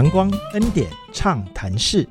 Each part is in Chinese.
阳光恩典畅谈室。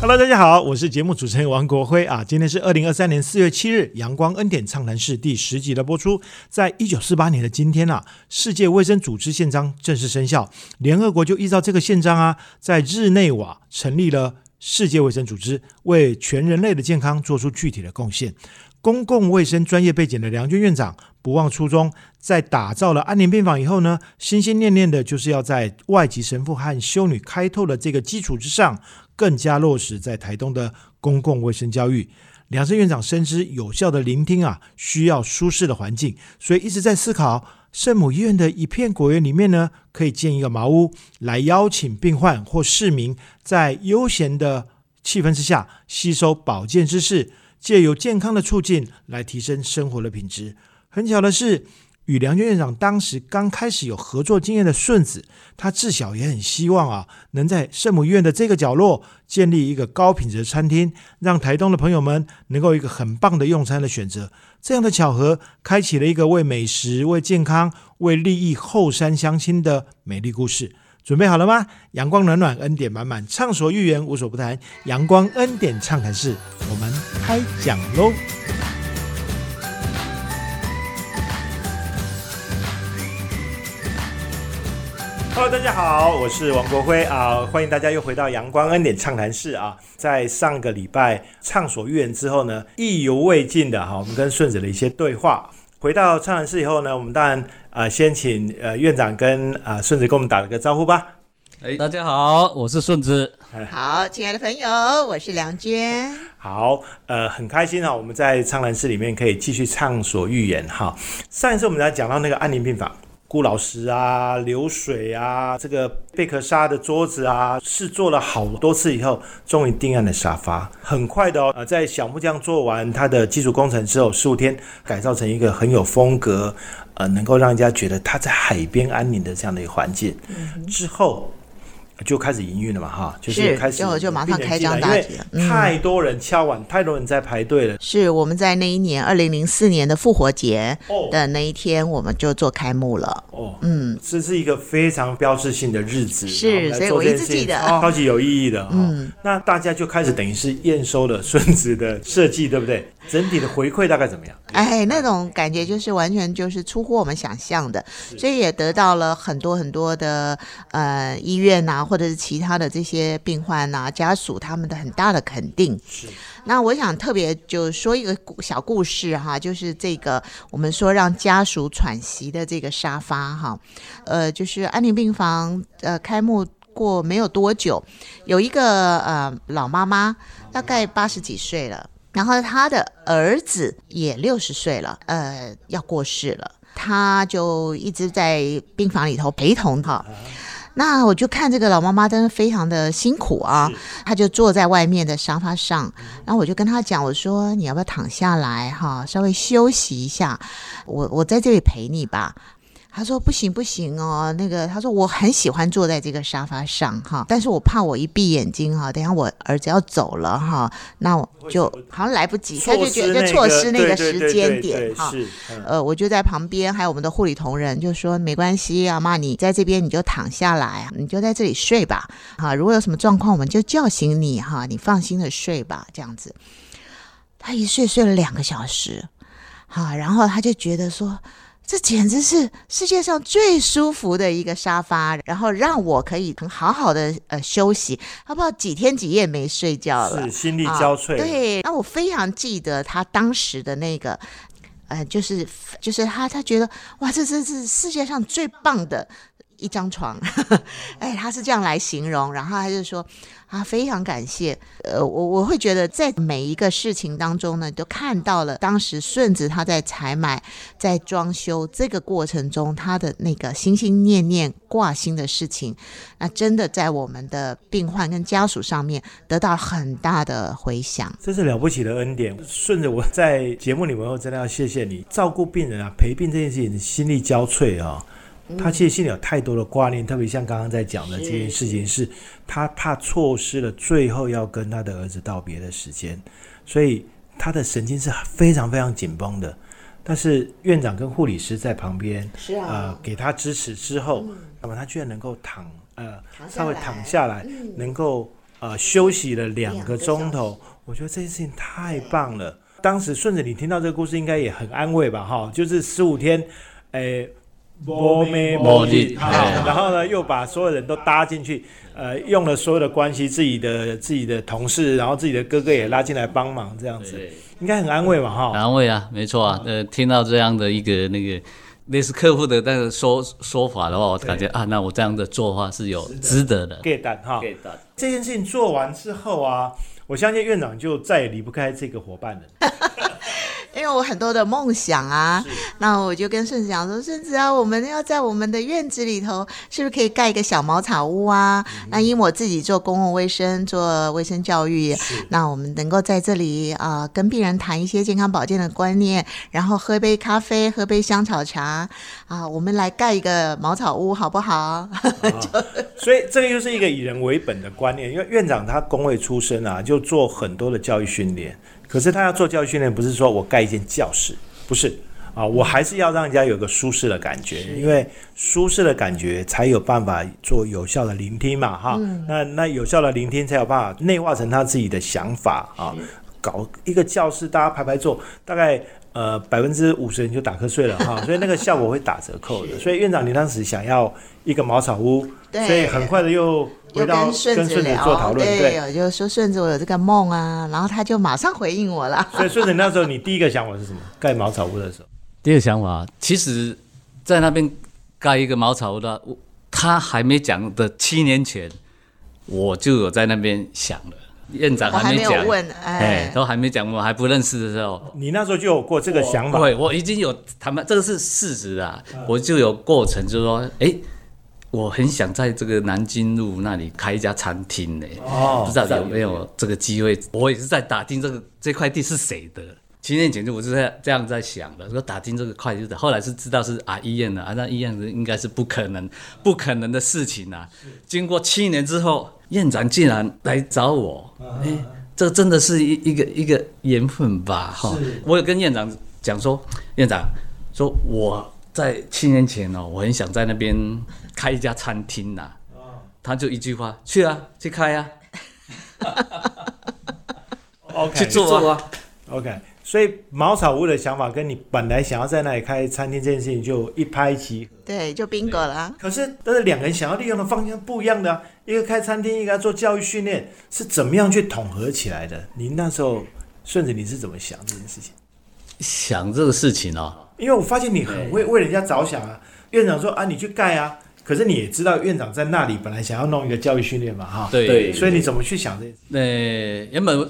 Hello，大家好，我是节目主持人王国辉啊。今天是二零二三年四月七日，阳光恩典畅谈室第十集的播出。在一九四八年的今天啊，世界卫生组织宪章正式生效，联合国就依照这个宪章啊，在日内瓦成立了世界卫生组织，为全人类的健康做出具体的贡献。公共卫生专业背景的梁军院长不忘初衷，在打造了安宁病房以后呢，心心念念的就是要在外籍神父和修女开拓的这个基础之上，更加落实在台东的公共卫生教育。梁生院长深知有效的聆听啊，需要舒适的环境，所以一直在思考圣母医院的一片果园里面呢，可以建一个茅屋，来邀请病患或市民在悠闲的气氛之下吸收保健知识。借由健康的促进来提升生活的品质。很巧的是，与梁娟院长当时刚开始有合作经验的顺子，他自小也很希望啊，能在圣母医院的这个角落建立一个高品质的餐厅，让台东的朋友们能够一个很棒的用餐的选择。这样的巧合，开启了一个为美食、为健康、为利益后山相亲的美丽故事。准备好了吗？阳光暖暖，恩典满满，畅所欲言，无所不谈。阳光恩典畅谈室，我们开讲喽！Hello，大家好，我是王国辉啊，欢迎大家又回到阳光恩典畅谈室啊。在上个礼拜畅所欲言之后呢，意犹未尽的哈，我们跟顺子的一些对话。回到畅谈室以后呢，我们当然啊，先请呃院长跟啊顺子跟我们打了个招呼吧。哎，大家好，我是顺子。好，亲爱的朋友，我是梁娟。好，呃，很开心啊，我们在畅谈室里面可以继续畅所欲言哈。上一次我们来讲到那个安宁病房。顾老师啊，流水啊，这个贝壳沙的桌子啊，试做了好多次以后，终于定案的沙发。很快的哦，呃，在小木匠做完他的基础工程之后，十五天改造成一个很有风格，呃，能够让人家觉得他在海边安宁的这样的一个环境。之后。就开始营运了嘛，哈，就是开始就就马上开张大吉了。太多人敲碗，太多人在排队了。是我们在那一年二零零四年的复活节的那一天，我们就做开幕了。哦，嗯，这是一个非常标志性的日子，是，所以我一直记得，超级有意义的。嗯，那大家就开始等于是验收了孙子的设计，对不对？整体的回馈大概怎么样？哎，那种感觉就是完全就是出乎我们想象的，所以也得到了很多很多的呃医院呐，或者是其他的这些病患呐家属他们的很大的肯定。是。那我想特别就说一个小故事哈，就是这个我们说让家属喘息的这个沙发哈，呃，就是安宁病房呃开幕过没有多久，有一个呃老妈妈，大概八十几岁了。然后他的儿子也六十岁了，呃，要过世了，他就一直在病房里头陪同他。那我就看这个老妈妈真的非常的辛苦啊，他就坐在外面的沙发上，然后我就跟他讲，我说你要不要躺下来哈，稍微休息一下，我我在这里陪你吧。他说不行不行哦，那个他说我很喜欢坐在这个沙发上哈，但是我怕我一闭眼睛哈，等下我儿子要走了哈，那我就好像来不及，他就觉得错失那个时间点哈。呃，我就在旁边，还有我们的护理同仁就说没关系啊，妈你在这边你就躺下来，你就在这里睡吧，哈，如果有什么状况我们就叫醒你哈，你放心的睡吧，这样子。他一睡睡了两个小时，好，然后他就觉得说。这简直是世界上最舒服的一个沙发，然后让我可以很好好的呃休息。他不知道几天几夜没睡觉了，是心力交瘁。对，那我非常记得他当时的那个，呃，就是就是他他觉得哇，这这是世界上最棒的。一张床，哎，他是这样来形容，然后他就说啊，非常感谢，呃，我我会觉得在每一个事情当中呢，都看到了当时顺子他在采买、在装修这个过程中，他的那个心心念念挂心的事情，那真的在我们的病患跟家属上面得到很大的回响，这是了不起的恩典。顺着我在节目里面，我真的要谢谢你照顾病人啊，陪病这件事情心力交瘁啊。他其实心里有太多的挂念，特别像刚刚在讲的这件事情，是他怕错失了最后要跟他的儿子道别的时间，所以他的神经是非常非常紧绷的。但是院长跟护理师在旁边，是啊，呃，给他支持之后，那么他居然能够躺呃躺下稍微躺下来，能够呃休息了两个钟头，我觉得这件事情太棒了。当时顺着你听到这个故事，应该也很安慰吧？哈，就是十五天，诶、没没没力好哎然后呢，又把所有人都搭进去，呃，用了所有的关系，自己的自己的同事，然后自己的哥哥也拉进来帮忙，这样子，应该很安慰吧？哈，安慰啊，没错啊。呃，听到这样的一个那个类似客户的那个说说法的话，我感觉啊，那我这样的做法是有值得的。get 蛋哈。给的。这件事情做完之后啊，我相信院长就再也离不开这个伙伴了。因为我很多的梦想啊，那我就跟顺子讲说，顺子啊，我们要在我们的院子里头，是不是可以盖一个小茅草屋啊？那因为我自己做公共卫生，做卫生教育，那我们能够在这里啊、跟病人谈一些健康保健的观念，然后喝杯咖啡，喝杯香草茶啊，我们来盖一个茅草屋，好不好？所以这个又是一个以人为本的观念，因为院长他工位出身啊，就做很多的教育训练。可是他要做教育训练，不是说我盖一间教室，不是啊，我还是要让人家有个舒适的感觉，因为舒适的感觉才有办法做有效的聆听嘛，哈。那那有效的聆听才有办法内化成他自己的想法啊。搞一个教室，大家排排坐，大概呃百分之五十人就打瞌睡了哈，所以那个效果会打折扣的。所以院长，你当时想要一个茅草屋，对所以很快的又回到跟顺子做讨论，对。我就说顺子，我有这个梦啊，然后他就马上回应我了。所以顺子那时候你第一个想法是什么？盖茅草屋的时候，第一个想法，其实，在那边盖一个茅草屋的，我他还没讲的七年前，我就有在那边想了。院长还没有讲，问，哎哎，，都还没讲，我还不认识的时候，你那时候就有过这个想法，对，我已经有谈判，这个是事实啊，我就有过程，就是说，哎，我很想在这个南京路那里开一家餐厅呢，哦不知道有。没有这个机会。我也是在打听这个这块地是谁的。七年前就我是在这样在想的，说打听这个会计的，后来是知道是啊医院的啊，那医院是应该是不可能不可能的事情啊。经过七年之后，院长竟然来找我，哎、这真的是一一个一个缘分吧？哈，我有跟院长讲说，院长说我在七年前哦，我很想在那边开一家餐厅呐、他就一句话，去啊，去开啊，，OK，去做啊。OK。所以茅草屋的想法跟你本来想要在那里开餐厅这件事情就一拍即合。对，就 bingo 了啊。可是，但是两个人想要利用的方向不一样的、啊，一个开餐厅，一个要做教育训练，是怎么样去统合起来的？您那时候顺着你是怎么想这件事情？想这个事情哦，因为我发现你很会为人家着想啊。院长说啊，你去盖啊，可是你也知道院长在那里本来想要弄一个教育训练嘛，哈。对所以你怎么去想这件事？那、原本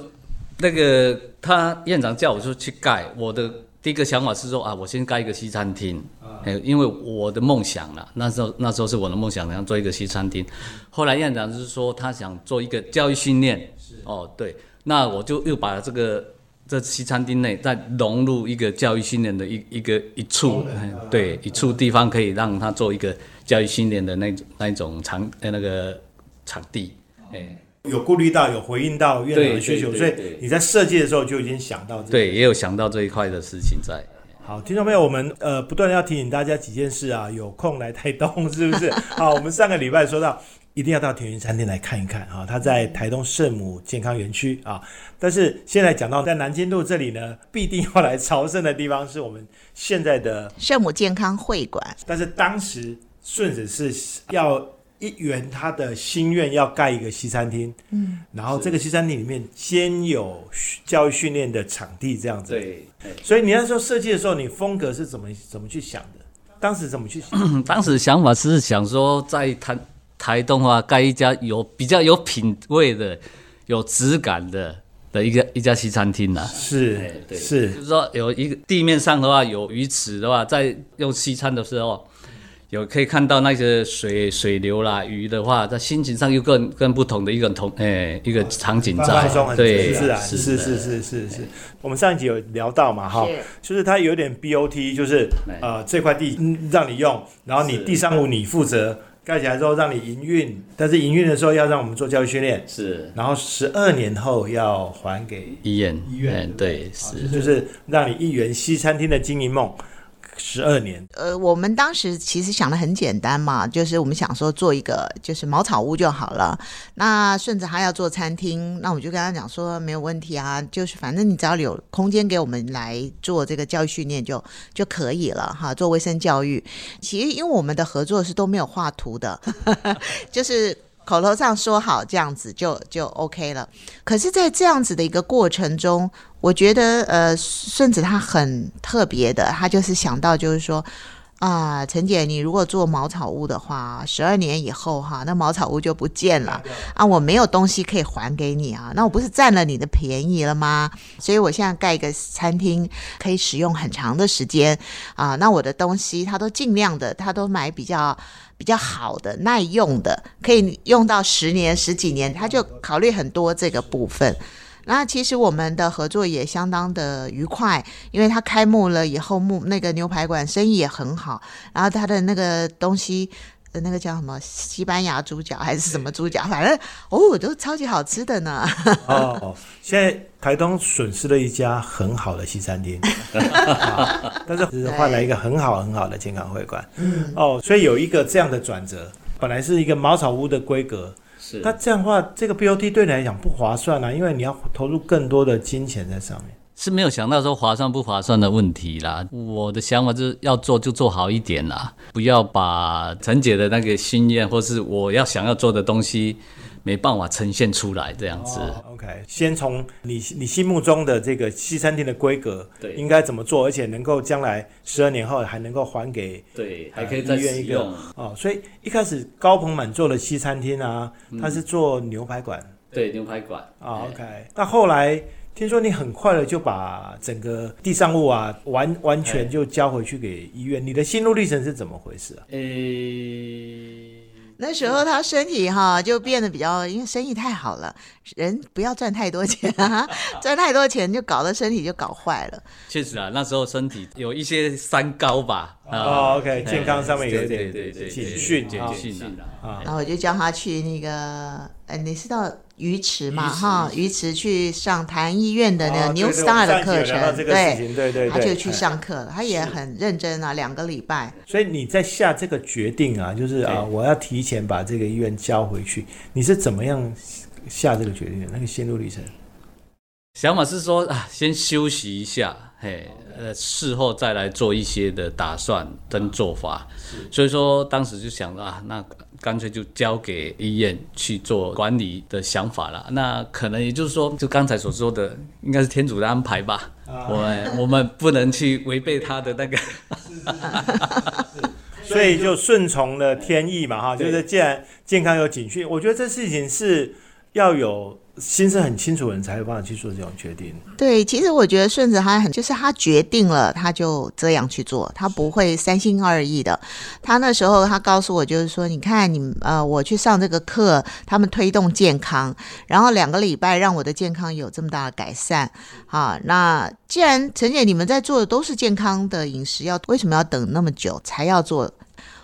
那个他院长叫我说去盖，我的第一个想法是说啊，我先盖一个西餐厅，哎、因为我的梦想了，那时候那时候是我的梦想，想做一个西餐厅。后来院长就是说他想做一个教育训练，哦对，那我就又把这个。这西餐厅内再融入一个教育训练的一一个一处，哎对一处地方可以让他做一个教育训练的那种那一种场呃那个场地，哎、有顾虑到，有回应到院长的需求，所以你在设计的时候就已经想到这个。对，也有想到这一块的事情在。好，听众朋友，我们呃不断的要提醒大家几件事啊，有空来台东是不是？好，我们上个礼拜说到，一定要到田园餐厅来看一看啊，它在台东圣母健康园区啊。但是现在讲到在南京路这里呢，必定要来朝圣的地方是我们现在的，圣母健康会馆，但是当时顺子是要一元他的心愿，要盖一个西餐厅，嗯，然后这个西餐厅里面兼有教育训练的场地这样子，对，所以你那时候设计的时候，你风格是怎么怎么去想的？当时怎么去想？当时想法是想说，在台台东啊，盖一家有比较有品味的、有质感的的一个一家西餐厅呐、是哎对。是。就是说有一个地面上的话有鱼池的话，在用西餐的时候，有可以看到那些水水流啦、鱼的话，在心情上又更更不同的一个同诶、一个场景在对，自然，是是是是是是。我们上一集有聊到嘛，哈，就是它有点 BOT，就是哎呃这块地嗯让你用，然后你是地上物你负责，盖起来之后让你营运，但是营运的时候要让我们做教育训练，是然后十二年后要还给医院医院嗯对是。就是让你一圆西餐厅的经营梦。十二年？呃，我们当时其实想的很简单嘛，就是我们想说做一个就是茅草屋就好了。那顺子他要做餐厅，那我就跟他讲说没有问题啊，就是反正你只要有空间给我们来做这个教育训练就就可以了哈，做卫生教育。其实因为我们的合作是都没有画图的，就是。口头上说好这样子就就 OK 了，可是，在这样子的一个过程中，我觉得呃，顺子他很特别的，他就是想到就是说啊，陈姐，你如果做茅草屋的话，十二年以后哈，那茅草屋就不见了啊，我没有东西可以还给你啊，那我不是占了你的便宜了吗？所以我现在盖一个餐厅，可以使用很长的时间啊，那我的东西他都尽量的，他都买比较。比较好的、耐用的，可以用到十年、十几年，他就考虑很多这个部分。那其实我们的合作也相当的愉快，因为他开幕了以后，幕那个牛排馆生意也很好，然后他的那个东西。那个叫什么西班牙猪脚还是什么猪脚？反正哦，都超级好吃的呢。哦，现在台东损失了一家很好的西餐厅，但是是换来一个很好很好的健康会馆。哦，所以有一个这样的转折，本来是一个茅草屋的规格，是那这样的话，这个 BOT 对你来讲不划算啊，因为你要投入更多的金钱在上面。是没有想到说划算不划算的问题啦。我的想法就是要做就做好一点啦，不要把陈姐的那个心愿或是我要想要做的东西没办法呈现出来这样子。OK，先从你你心目中的这个西餐厅的规格，对，应该怎么做，而且能够将来十二年后还能够还给对，还可以再医一个哦。所以一开始高朋满座的西餐厅啊，他是做牛排馆，对，牛排馆啊。OK，那后来。听说你很快的就把整个地上物啊完完全就交回去给医院，你的心路历程是怎么回事啊？诶，那时候他身体哈就变得比较，因为生意太好了，人不要赚太多钱啊，赚太多钱就搞得身体就搞坏了。确实啊，那时候身体有一些三高吧。哦，OK，健康上面有点警讯，警讯啊。然后我就叫他去那个，呃，你知道。鱼池嘛，哈，鱼池去上台湾医院的那个 New Star 的课程，对对对，他就去上课了，他也很认真啊，两个礼拜。所以你在下这个决定啊，就是啊，我要提前把这个医院交回去，你是怎么样下这个决定的？那个心路历程？想法是说啊，先休息一下，嘿，呃，事后再来做一些的打算跟做法。所以说当时就想啊，那。干脆就交给医院去做管理的想法了。那可能也就是说，就刚才所说的，应该是天主的安排吧。我们我们不能去违背他的那个。所以就顺从了天意嘛，哈，就是既然健康有警讯，我觉得这事情是要有。心思很清楚的人才有办法去做这种决定。对，其实我觉得顺子他很，就是他决定了，他就这样去做，他不会三心二意的。他那时候他告诉我，就是说，你看你呃，我去上这个课，他们推动健康，然后两个礼拜让我的健康有这么大的改善。好，那既然陈姐你们在做的都是健康的饮食，要为什么要等那么久才要做？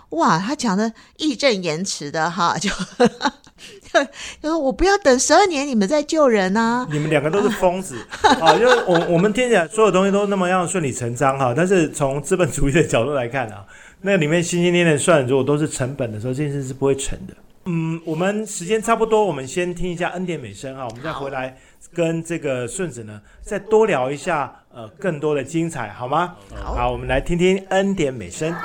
哇，他讲的义正言辞的哈，就。就说我不要等十二年，你们再救人啊！你们两个都是疯子 啊！就我我们听起来所有东西都那么样顺理成章哈，但是从资本主义的角度来看啊，那里面心心念念算，如果都是成本的时候，这件事是不会成的。嗯，我们时间差不多，我们先听一下恩典美声啊，我们再回来跟这个顺子呢再多聊一下呃更多的精彩，好吗？好，我们来听听恩典美声。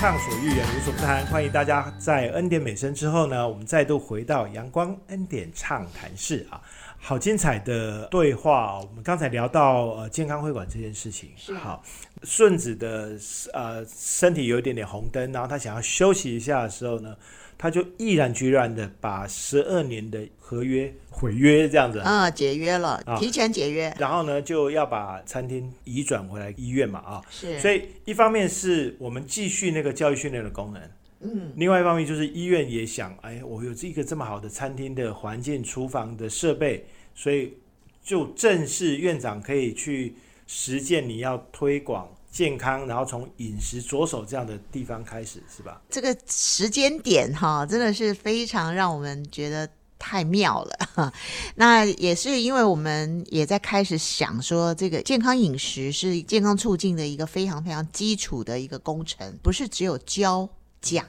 畅所欲言，无所不谈。欢迎大家在恩典美声之后呢，我们再度回到阳光恩典畅谈室啊，好精彩的对话、哦。我们刚才聊到呃健康会馆这件事情，是。好顺子的呃身体有一点点红灯，然后他想要休息一下的时候呢，他就毅然决然的把十二年的合约毁约这样子。嗯，解约了啊，提前解约。然后呢，就要把餐厅移转回来医院嘛啊，是，所以一方面是我们继续那个教育训练的功能，嗯，另外一方面就是医院也想，哎，我有这个这么好的餐厅的环境、厨房的设备，所以就正式院长可以去实践你要推广健康，然后从饮食着手这样的地方开始，是吧？这个时间点哈，真的是非常让我们觉得。太妙了，那也是因为我们也在开始想说，这个健康饮食是健康促进的一个非常非常基础的一个工程，不是只有教讲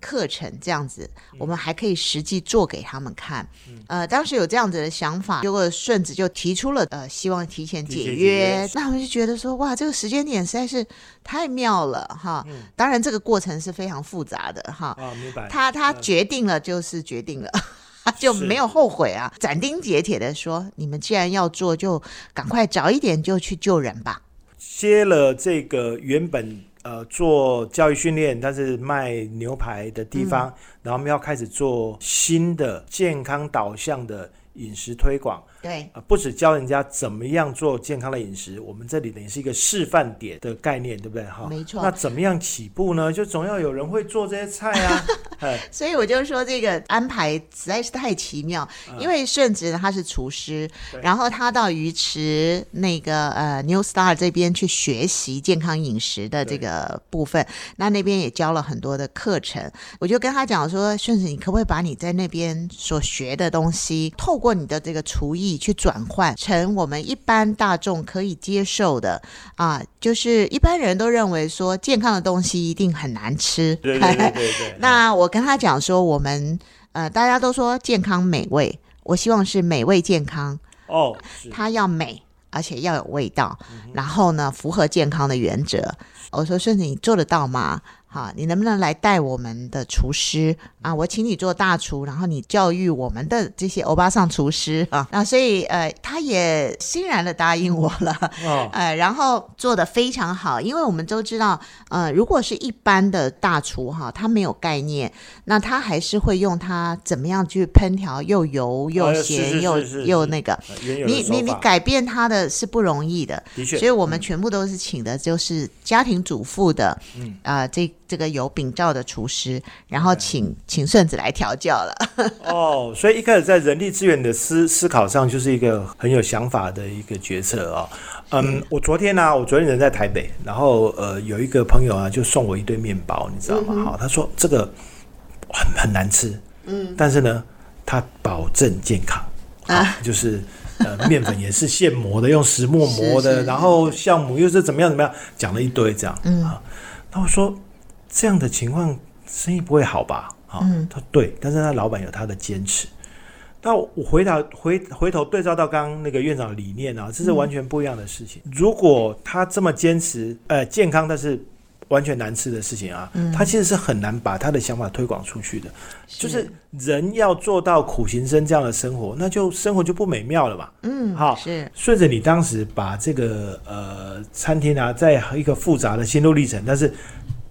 课程这样子，我们还可以实际做给他们看。呃，当时有这样子的想法，结果顺子就提出了呃，希望提前解约约，那我们就觉得说，哇，这个时间点实在是太妙了哈。当然，这个过程是非常复杂的哈。啊，明白。他他嗯决定了就是决定了。就没有后悔啊，斩钉截铁的说：“你们既然要做，就赶快早一点就去救人吧。接了这个原本呃做教育训练，但是卖牛排的地方，然后我们要开始做新的健康导向的饮食推广。”对，啊，不止教人家怎么样做健康的饮食，我们这里等于是一个示范点的概念，对不对？哈，没错那怎么样起步呢？就总要有人会做这些菜啊。哎，所以我就说这个安排实在是太奇妙，因为顺子他是厨师，然后他到鱼池那个呃 New Star 这边去学习健康饮食的这个部分，那那边也教了很多的课程。我就跟他讲说，顺子，你可不可以把你在那边所学的东西，透过你的这个厨艺去转换成我们一般大众可以接受的啊？就是一般人都认为说健康的东西一定很难吃，对对对对对。那我跟他讲说，我们呃，大家都说健康美味，我希望是美味健康，哦，是它要美，而且要有味道，然后呢，符合健康的原则。我说顺子，你做得到吗？好，你能不能来带我们的厨师啊？我请你做大厨，然后你教育我们的这些欧巴桑厨师啊。那所以呃，他也欣然的答应我了。哦，呃，然后做的非常好，因为我们都知道，呃，如果是一般的大厨哈，他没有概念，那他还是会用他怎么样去烹调，又油又咸、是又又那个，你你你改变他的是不容易的，的确所以我们全部都是请的就是家庭主妇的，嗯啊、这这个有秉照的厨师，然后请请顺子来调教了。哦，所以一开始在人力资源的思思考上，就是一个很有想法的一个决策啊、嗯，我昨天呢、我昨天人在台北，然后呃，有一个朋友啊，就送我一堆面包，你知道吗？好、他说这个很很难吃，嗯，但是呢，他保证健康啊，就是。呃，面粉也是现磨的，用石磨磨的，是是然后酵母又是怎么样怎么样，讲了一堆这样，嗯啊。那我说这样的情况生意不会好吧？啊，嗯他对，但是他老板有他的坚持。那我回答回回头对照到刚刚那个院长的理念啊，这是完全不一样的事情。如果他这么坚持，呃，健康但是完全难吃的事情啊，他其实是很难把他的想法推广出去的。就是人要做到苦行僧这样的生活，那就生活就不美妙了嘛。嗯，好是顺着你当时把这个呃餐厅啊，在一个复杂的心路历程，但是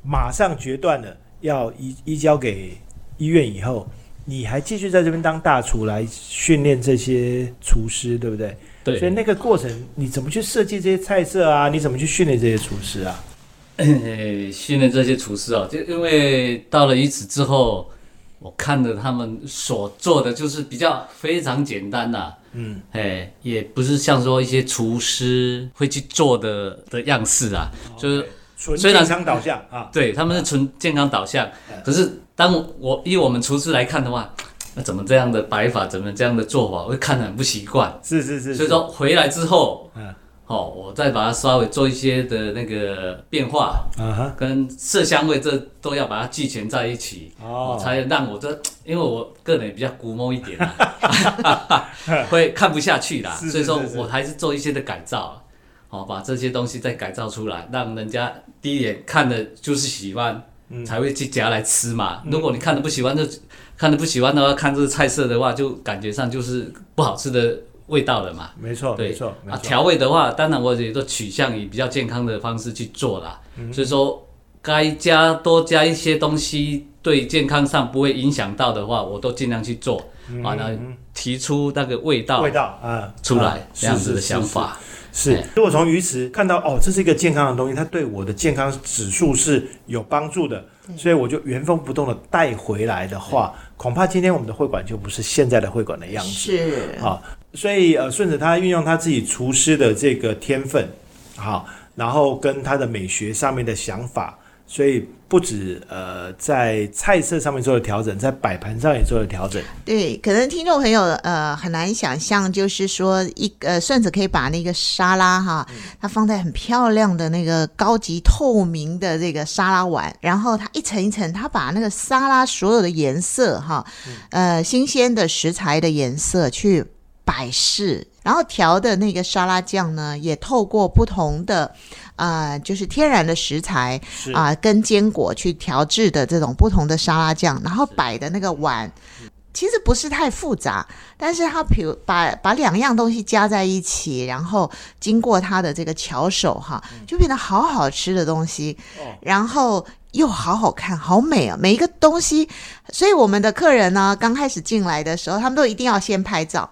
马上决断了要移移交给医院以后，你还继续在这边当大厨来训练这些厨师，对不对？对，所以那个过程，你怎么去设计这些菜色啊？你怎么去训练这些厨师啊？诶，训练这些厨师啊，就因为到了鱼池之后，我看着他们所做的就是比较非常简单呐、嗯，哎，也不是像说一些厨师会去做的的样式啊，就是纯健康导向啊，对他们是纯健康导向，可是当我以我们厨师来看的话，那怎么这样的摆法，怎么这样的做法，我会看得很不习惯。是是是，所以说回来之后，嗯。哦，我再把它稍微做一些的那个变化，啊哈，跟色香味这都要把它俱全在一起，哦，才让我这，因为我个人也比较古摸一点、啊，会看不下去啦，是是所以说我还是做一些的改造。哦，把这些东西再改造出来，让人家第一眼看的就是喜欢，才会去夹来吃嘛。如果你看的不喜欢，就看的不喜欢的话，看这个菜色的话，就感觉上就是不好吃的味道了嘛。没错，对没错，啊，调味的话，当然我也都取向以比较健康的方式去做啦。嗯所以说，该加多加一些东西，对健康上不会影响到的话，我都尽量去做，啊，提出那个味道嗯味道啊出来啊这样子的是是是想法。是。哎，如果从鱼池看到哦，这是一个健康的东西，它对我的健康指数是有帮助的，所以我就原封不动的带回来的话，恐怕今天我们的会馆就不是现在的会馆的样子。是。好，所以呃，顺着他运用他自己厨师的这个天分，好，然后跟他的美学上面的想法，所以不止呃在菜色上面做了调整，在摆盘上也做了调整。对，可能听众朋友呃很难想象，就是说一呃顺子可以把那个沙拉哈，它放在很漂亮的那个高级透明的这个沙拉碗，然后它一层一层，它把那个沙拉所有的颜色哈，呃新鲜的食材的颜色去摆饰，然后调的那个沙拉酱呢，也透过不同的。啊、就是天然的食材是啊、跟坚果去调制的这种不同的沙拉酱，然后摆的那个碗，其实不是太复杂，但是它比如把把两样东西加在一起，然后经过它的这个巧手哈，就变得好好吃的东西，哦然后又好好看，好美啊！每一个东西，所以我们的客人呢，刚开始进来的时候，他们都一定要先拍照，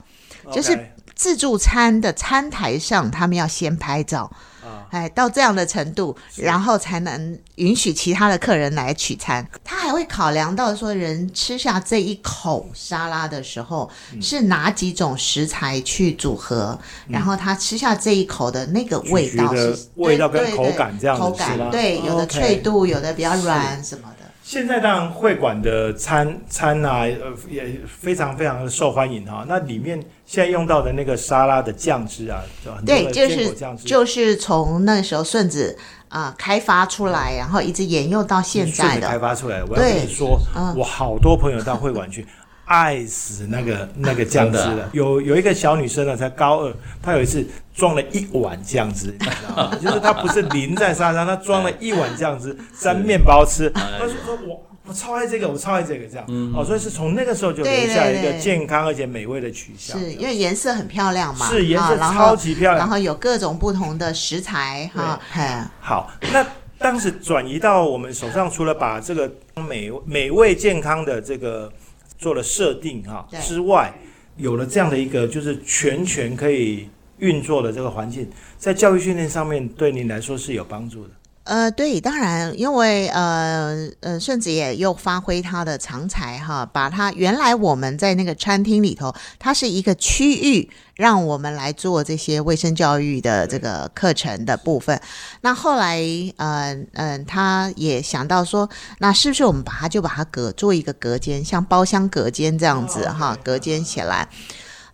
就是自助餐的餐台上，他们要先拍照。啊，哎，到这样的程度，然后才能允许其他的客人来取餐。他还会考量到说，人吃下这一口沙拉的时候，嗯是哪几种食材去组合，然后他吃下这一口的那个味道是味道跟口感这样子口感对，有的脆度，有的比较软什么的。现在当然会馆的餐餐啊，呃，也非常非常的受欢迎哈、那里面现在用到的那个沙拉的酱汁啊，很多对，就是就是从那时候顺子啊、开发出来，然后一直沿用到现在的。开发出来。我要跟你说，嗯我好多朋友到会馆去。爱死那个 那个酱汁了，有有一个小女生呢，才高二，她有一次装了一碗酱汁，你知道吗？就是她不是淋在沙上，她装了一碗酱汁沾面包吃。她说说我我超爱这个，我超爱这个这样。哦，所以是从那个时候就留下一个健康而且美味的取向。是因为颜色很漂亮嘛，是颜色超级漂亮。然后有各种不同的食材哈，嘿，好，那当时转移到我们手上，除了把这个美美味健康的这个做了设定哈对之外，有了这样的一个就是全权可以运作的这个环境，在教育训练上面对您来说是有帮助的。呃，对，当然，因为呃呃，顺子也又发挥他的长才哈，把他原来我们在那个餐厅里头，它是一个区域，让我们来做这些卫生教育的这个课程的部分。那后来，呃嗯、他也想到说，那是不是我们把它就把它隔做一个隔间，像包厢隔间这样子哦哈隔间起来。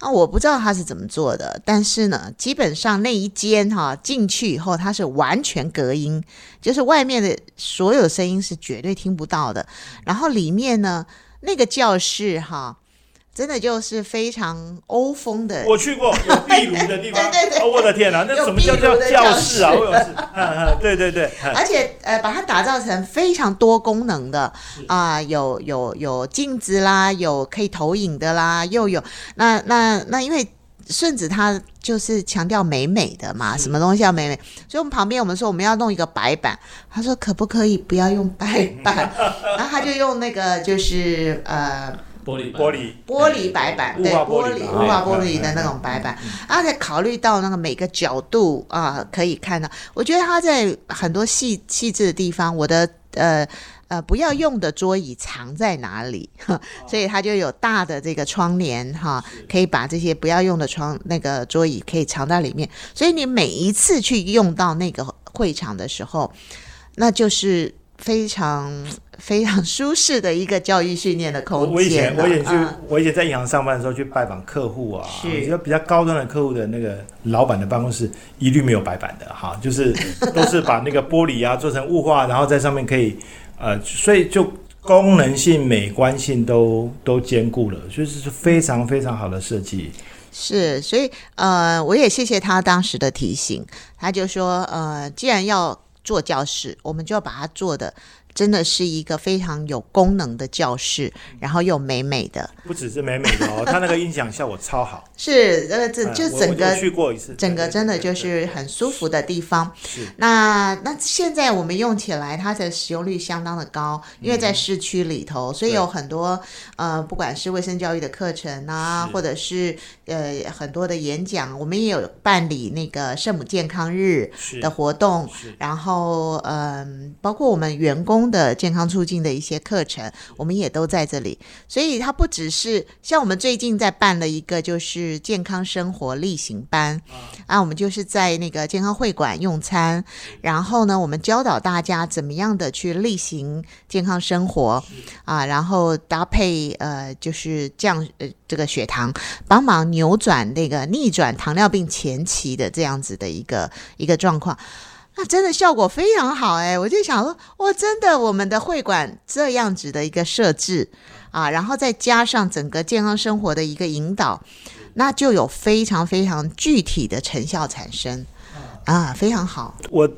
啊，我不知道他是怎么做的，但是呢，基本上那一间哈进去以后，它是完全隔音，就是外面的所有声音是绝对听不到的。然后里面呢，那个教室哈，真的就是非常欧风的。我去过有壁炉的地方，对对对。哦，我的天哪，那什么叫叫教教室啊？我有事，嗯嗯，对对对，嗯。而且呃，把它打造成非常多功能的啊、有有有镜子啦，有可以投影的啦，又有那那那因为。顺子他就是强调美美的嘛，什么东西要美美，所以我们旁边我们说我们要弄一个白板，他说可不可以不要用白板，然后他就用那个就是呃玻璃玻璃玻璃白板，对，玻玻璃雾化玻璃的那种白板，而且考虑到那个每个角度啊，可以看到，我觉得他在很多细细致的地方，我的呃。呃，不要用的桌椅藏在哪里？所以它就有大的这个窗帘哈，可以把这些不要用的窗那个桌椅可以藏在里面。所以你每一次去用到那个会场的时候，那就是非常非常舒适的一个教育训练的空间我我以前我以前去、嗯我以前在银行上班的时候去拜访客户啊，是比较比较高端的客户的那个老板的办公室一律没有白板的哈，就是都是把那个玻璃啊做成雾化，然后在上面可以呃，所以就功能性、美观性都都兼顾了，就是非常非常好的设计。是，所以呃，我也谢谢他当时的提醒，他就说呃，既然要做教室，我们就要把它做的。真的是一个非常有功能的教室，然后又美美的，不只是美美的哦，它那个音响效果超好。是，呃，这就整个去过一次，整个真的就是很舒服的地方。是。那那现在我们用起来，它的使用率相当的高，因为在市区里头，所以有很多呃，不管是卫生教育的课程啊，或者是呃很多的演讲，我们也有办理那个圣母健康日的活动，然后嗯，包括我们员工。的健康促进的一些课程，我们也都在这里，所以它不只是像我们最近在办了一个就是健康生活例行班啊，我们就是在那个健康会馆用餐，然后呢，我们教导大家怎么样的去例行健康生活啊，然后搭配呃就是降呃这个血糖，帮忙扭转那个逆转糖尿病前期的这样子的一个一个状况。那真的效果非常好哎！我就想说，哇，真的，我们的会馆这样子的一个设置啊，然后再加上整个健康生活的一个引导，那就有非常非常具体的成效产生。啊，非常好。我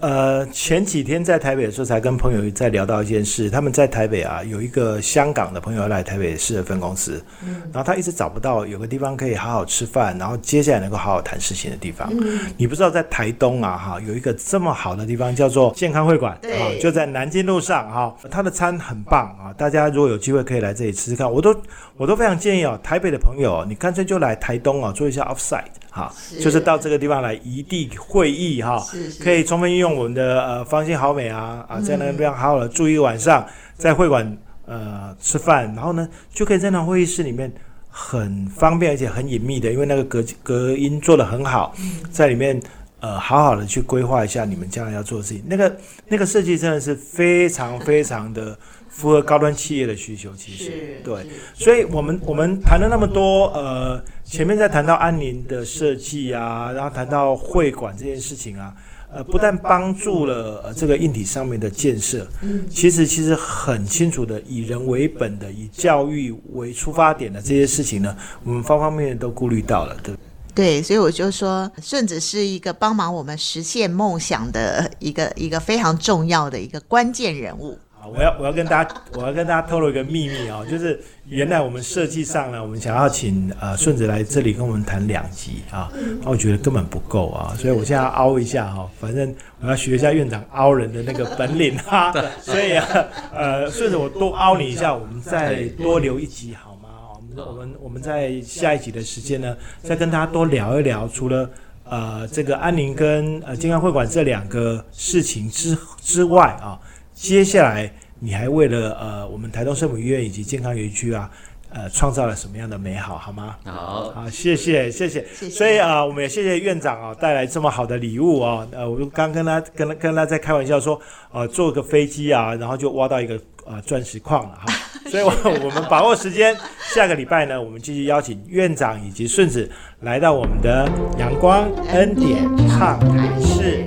呃前几天在台北的时候，才跟朋友在聊到一件事。他们在台北啊，有一个香港的朋友来台北市的分公司，嗯，然后他一直找不到有个地方可以好好吃饭，然后接下来能够好好谈事情的地方。嗯，你不知道在台东啊，哈，有一个这么好的地方叫做健康会馆，啊，就在南京路上哈，他的餐很棒啊，大家如果有机会可以来这里吃吃看。我都我都非常建议哦，台北的朋友，你干脆就来台东啊，做一下 offsite。好，就是到这个地方来一地会议哈，可以充分运用我们的呃方心好美啊啊，在那个地方好好的住一个晚上，在会馆呃吃饭，然后呢就可以在那会议室里面很方便而且很隐秘的，因为那个隔隔音做的很好，在里面呃好好的去规划一下你们将来要做的事情，那个那个设计真的是非常非常的。符合高端企业的需求，其实。对，所以我们我们谈了那么多，呃，前面在谈到安宁的设计啊，然后谈到会馆这件事情啊，呃，不但帮助了呃这个硬体上面的建设，嗯，其实其实很清楚的，以人为本的，以教育为出发点的这些事情呢，我们方方面面都顾虑到了，对。对，所以我就说，顺子是一个帮忙我们实现梦想的一个一个非常重要的一个关键人物。我要我要跟大家我要跟大家透露一个秘密哦，就是原来我们设计上呢，我们想要请呃顺子来这里跟我们谈两集啊，我觉得根本不够啊，所以我现在要凹一下哈，反正我要学一下院长凹人的那个本领 哈，所以啊呃顺子我多凹你一下，我们再多留一集好吗？我们我们我们在下一集的时间呢，再跟大家多聊一聊，除了呃这个安宁跟呃健康会馆这两个事情之之外啊。接下来，你还为了呃我们台东圣母医院以及健康园区啊，呃创造了什么样的美好，好吗？好，好，谢谢，谢谢。所以啊，我们也谢谢院长啊带来这么好的礼物哦。呃，我刚跟他跟他跟他在开玩笑说，呃，坐个飞机啊，然后就挖到一个呃钻石矿了哈。所以，我我们把握时间，下个礼拜呢，我们继续邀请院长以及顺子来到我们的阳光恩典畅谈室。